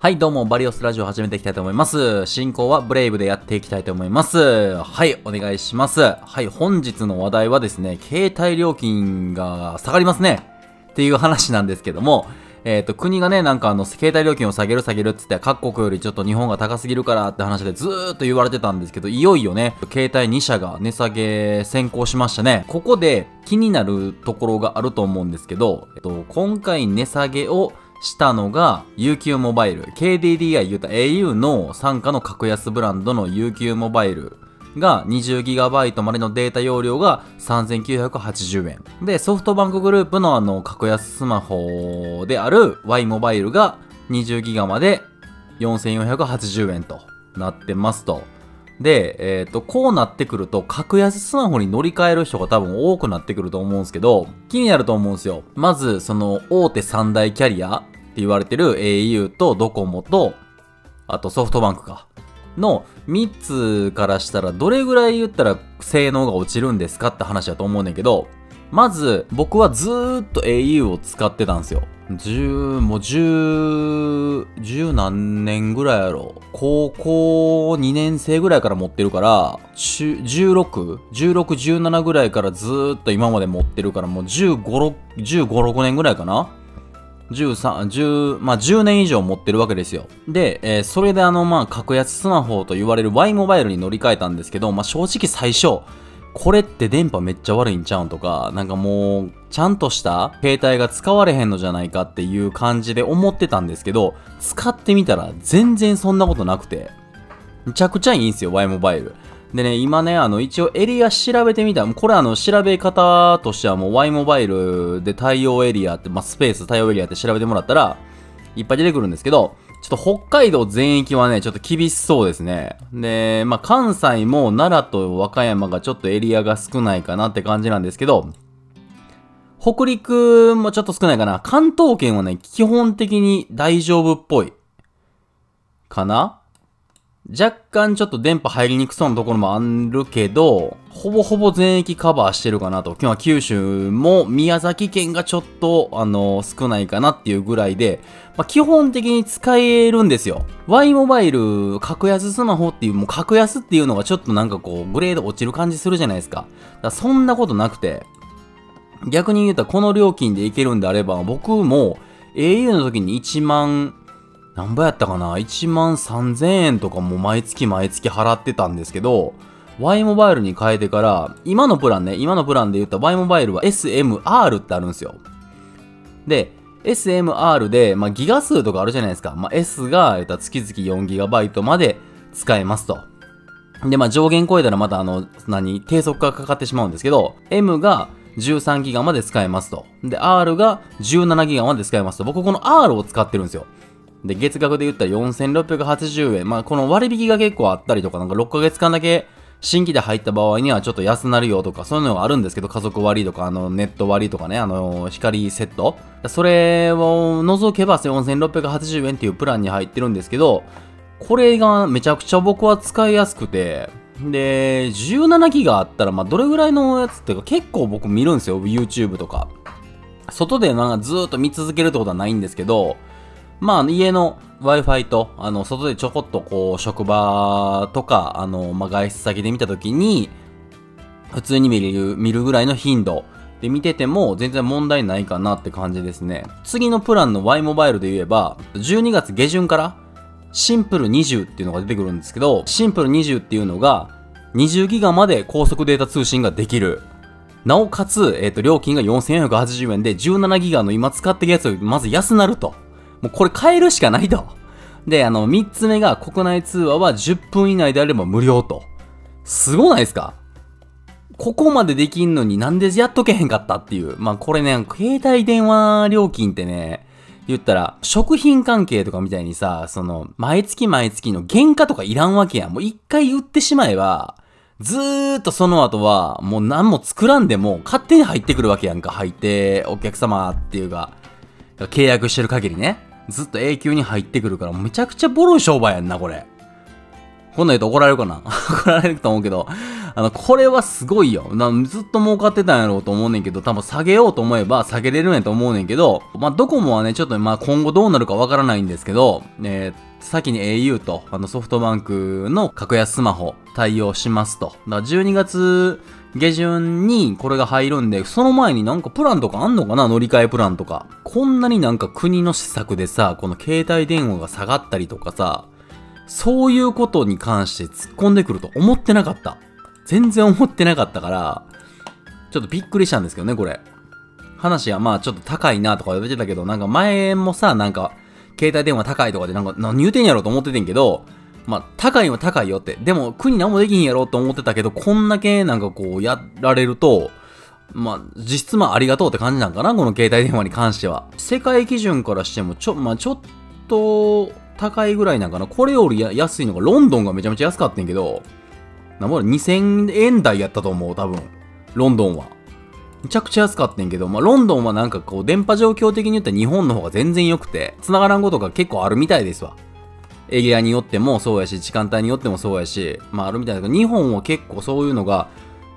はい、どうも、バリオスラジオ始めていきたいと思います。進行はブレイブでやっていきたいと思います。はい、お願いします。はい、本日の話題はですね、携帯料金が下がりますね。っていう話なんですけども、えっ、と、国がね、なんかあの、携帯料金を下げる下げるっつって、各国よりちょっと日本が高すぎるからって話でずーっと言われてたんですけど、いよいよね、携帯2社が値下げ先行しましたね。ここで気になるところがあると思うんですけど、えっと、今回値下げをしたのが UQ モバイル KDDI 言うた au の傘下の格安ブランドの UQ モバイルが 20GB までのデータ容量が3980円。でソフトバンクグループのあの格安スマホである Y モバイルが 20GB まで4480円となってますと。で、えっ、と、こうなってくると、格安スマホに乗り換える人が多分多くなってくると思うんですけど、気になると思うんですよ。まず、その、大手三大キャリアって言われてる au とドコモと、あとソフトバンクか。の3つからしたら、どれぐらい言ったら性能が落ちるんですかって話だと思うねんけど、まず、僕はずーっと au を使ってたんですよ。10、もう10、何年ぐらいやろ。高校2年生ぐらいから持ってるから、16、16、17ぐらいからずっと今まで持ってるから、もう15、6 15、6年ぐらいかな？13、10、まあ10年以上持ってるわけですよ。で、えーそれであの、まあ格安スマホと言われる Y モバイルに乗り換えたんですけど、まあ正直最初、これって電波めっちゃ悪いんちゃうんとか、なんかもう、ちゃんとした携帯が使われへんのじゃないかっていう感じで思ってたんですけど、使ってみたら全然そんなことなくて、めちゃくちゃいいんですよ、Y モバイル。でね、今ね、あの、一応エリア調べてみた。これあの、調べ方としてはもう Y モバイルで対応エリアって、まあ、スペース対応エリアって調べてもらったら、いっぱい出てくるんですけど、ちょっと北海道全域はね、ちょっと厳しそうですね。で、まあ、関西も奈良と和歌山がちょっとエリアが少ないかなって感じなんですけど、北陸もちょっと少ないかな。関東圏はね、基本的に大丈夫っぽい。かな若干ちょっと電波入りにくそうなところもあるけど、ほぼほぼ全域カバーしてるかなと。今日は九州も宮崎県がちょっと、あの、少ないかなっていうぐらいで、まあ、基本的に使えるんですよ。Y モバイル、格安スマホっていう、もう格安っていうのがちょっとなんかこう、グレード落ちる感じするじゃないですか。だそんなことなくて、逆に言うたらこの料金でいけるんであれば、僕も au の時に1万、何ぼやったかな ?1 万3000円とかも毎月毎月払ってたんですけど、Y モバイルに変えてから、今のプランね、今のプランで言った Y モバイルは SMR ってあるんですよ。で、SMR で、まあ、ギガ数とかあるじゃないですか。まあ、S が、えっと、月々 4GB まで使えますと。で、まあ、上限超えたらまたあの、何、低速化がかかってしまうんですけど、M が 13GB まで使えますと。で、R が 17GB まで使えますと。僕この R を使ってるんですよ。で、月額で言ったら4680円。まあ、この割引が結構あったりとか、なんか6ヶ月間だけ新規で入った場合にはちょっと安なるよとか、そういうのがあるんですけど、家族割とか、あの、ネット割とかね、あの、光セット。それを除けば4680円っていうプランに入ってるんですけど、これがめちゃくちゃ僕は使いやすくて、で、17ギガあったら、まあ、どれぐらいのやつっていうか、結構僕見るんですよ、YouTube とか。外でなんかずっと見続けるってことはないんですけど、まあ、家の Wi-Fi と、あの、外でちょこっとこう、職場とか、あの、まあ、外出先で見たときに、普通に見る、見るぐらいの頻度で見てても全然問題ないかなって感じですね。次のプランの Y モバイルで言えば、12月下旬から、シンプル20っていうのが出てくるんですけど、シンプル20っていうのが、20ギガまで高速データ通信ができる。なおかつ、えっ、と、料金が4480円で、17ギガの今使ってるやつよりまず安なると。もうこれ変えるしかないと。で、あの、3つ目が国内通話は10分以内であれば無料と。すごないですか？ここまでできんのになんでやっとけへんかったっていう。まあこれね、携帯電話料金ってね、言ったら、食品関係とかみたいにさ、その、毎月毎月の原価とかいらんわけやん。もう一回売ってしまえば、ずーっとその後は、もう何も作らんでも、勝手に入ってくるわけやんか。入って、お客様っていうか、契約してる限りね。ずっと永久に入ってくるから、めちゃくちゃボロい商売やんな、これ。こんなん言うと怒られるかな？怒られると思うけど、あの、これはすごいよ。なずっと儲かってたんやろうと思うねんけど、多分下げようと思えば下げれるんやと思うねんけど、まあ、ドコモはね、ちょっとまあ今後どうなるかわからないんですけど、えー、先に au とあのソフトバンクの格安スマホ対応しますと。だから12月下旬にこれが入るんで、その前になんかプランとかあんのかな乗り換えプランとか。こんなになんか国の施策でさ、この携帯電話が下がったりとかさ、そういうことに関して突っ込んでくると思ってなかった。全然思ってなかったから、ちょっとびっくりしたんですけどね、これ。話はまあちょっと高いなとか言われてたけど、なんか前もさ、なんか、携帯電話高いとかでなんか何言うてんやろと思っててんけど、まあ高いは高いよって。でも国何もできひんやろと思ってたけど、こんだけなんかこうやられると、まあ、実質まあありがとうって感じなんかなこの携帯電話に関しては。世界基準からしても、ちょ、まあちょっと、高いぐらいなんかな。これより安いのがロンドンがめちゃめちゃ安かったんけど、なんぼ2000円台やったと思う、多分。ロンドンは。めちゃくちゃ安かったんけど、まあ、ロンドンはなんかこう、電波状況的に言ったら日本の方が全然良くて、繋がらんことが結構あるみたいですわ。エリアによってもそうやし、時間帯によってもそうやし、まああるみたいだけど、日本は結構そういうのが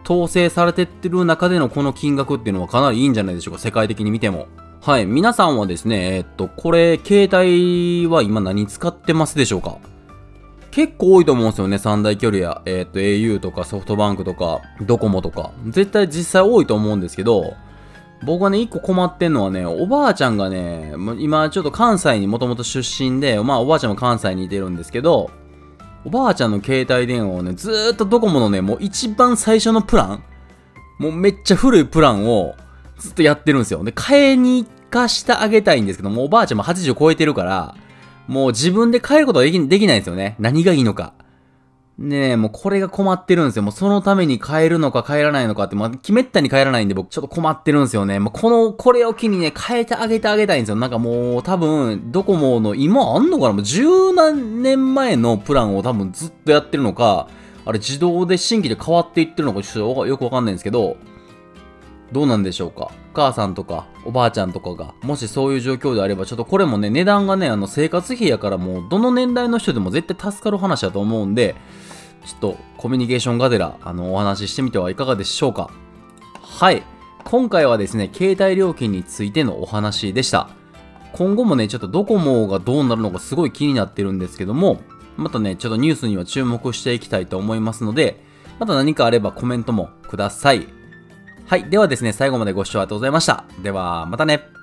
統制されてってる中でのこの金額っていうのはかなりいいんじゃないでしょうか、世界的に見ても。はい。皆さんはですね、えっと、これ、携帯は今何使ってますでしょうか？結構多いと思うんですよね、三大距離や、えっと、au とかソフトバンクとか、ドコモとか。絶対実際多いと思うんですけど、僕はね、一個困ってんのはね、おばあちゃんがね、今ちょっと関西にもともと出身で、まあおばあちゃんも関西にいてるんですけど、おばあちゃんの携帯電話をね、ずーっとドコモのね、もう一番最初のプラン、もうめっちゃ古いプランを、ずっとやってるんですよ。で、買いに行かしてあげたいんですけども、おばあちゃんも80超えてるから、もう自分で買えることはできできないんですよね。何がいいのか。ねえ、もうこれが困ってるんですよ。もうそのために買えるのか買えらないのかって、まあ、決めったに買えらないんで僕ちょっと困ってるんですよね。もうこの、これを機にね、変えてあげてあげたいんですよ。なんかもう多分、ドコモの今あんのかな？もう十何年前のプランを多分ずっとやってるのか、あれ自動で新規で変わっていってるのかちょっとよくわかんないんですけど、どうなんでしょうか？お母さんとかおばあちゃんとかが、もしそういう状況であれば、ちょっとこれもね、値段がね、あの生活費やからもう、どの年代の人でも絶対助かる話だと思うんで、ちょっとコミュニケーションがてら、あの、お話ししてみてはいかがでしょうかはい。今回はですね、携帯料金についてのお話でした。今後もね、ちょっとドコモがどうなるのかすごい気になってるんですけども、またね、ちょっとニュースには注目していきたいと思いますので、また何かあればコメントもください。はい。ではですね、最後までご視聴ありがとうございました。では、またね。